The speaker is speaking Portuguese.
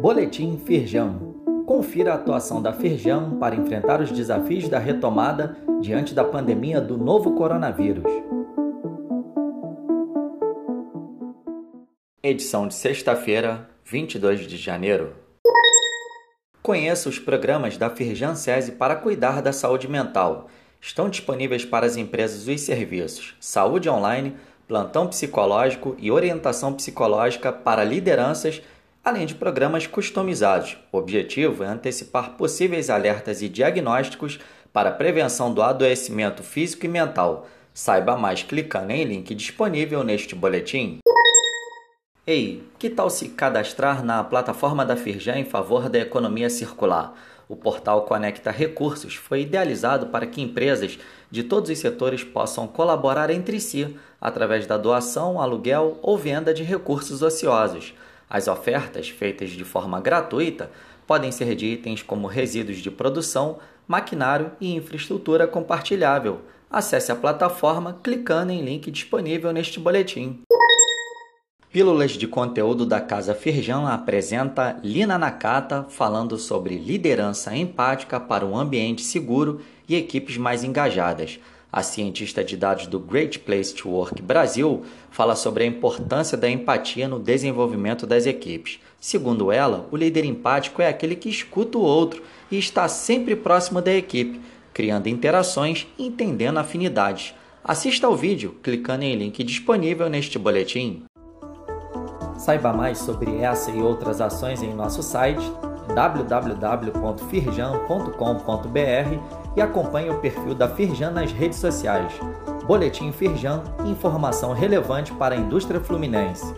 Boletim Firjão. Confira a atuação da Firjão para enfrentar os desafios da retomada diante da pandemia do novo coronavírus. Edição de sexta-feira, 22 de janeiro. Conheça os programas da Firjan SESI para cuidar da saúde mental. Estão disponíveis para as empresas os serviços Saúde Online, Plantão Psicológico e Orientação Psicológica para lideranças, além de programas customizados. O objetivo é antecipar possíveis alertas e diagnósticos para prevenção do adoecimento físico e mental. Saiba mais clicando em link disponível neste boletim. Ei, que tal se cadastrar na plataforma da Firjan em favor da economia circular? O portal Conecta Recursos foi idealizado para que empresas de todos os setores possam colaborar entre si através da doação, aluguel ou venda de recursos ociosos. As ofertas, feitas de forma gratuita, podem ser de itens como resíduos de produção, maquinário e infraestrutura compartilhável. Acesse a plataforma clicando em link disponível neste boletim. Pílulas de conteúdo da Casa Firjão apresenta Lina Nakata falando sobre liderança empática para um ambiente seguro e equipes mais engajadas. A cientista de dados do Great Place to Work Brasil fala sobre a importância da empatia no desenvolvimento das equipes. Segundo ela, o líder empático é aquele que escuta o outro e está sempre próximo da equipe, criando interações e entendendo afinidades. Assista ao vídeo clicando em link disponível neste boletim. Saiba mais sobre essa e outras ações em nosso site www.firjan.com.br e acompanhe o perfil da Firjan nas redes sociais. Boletim Firjan, informação relevante para a indústria fluminense.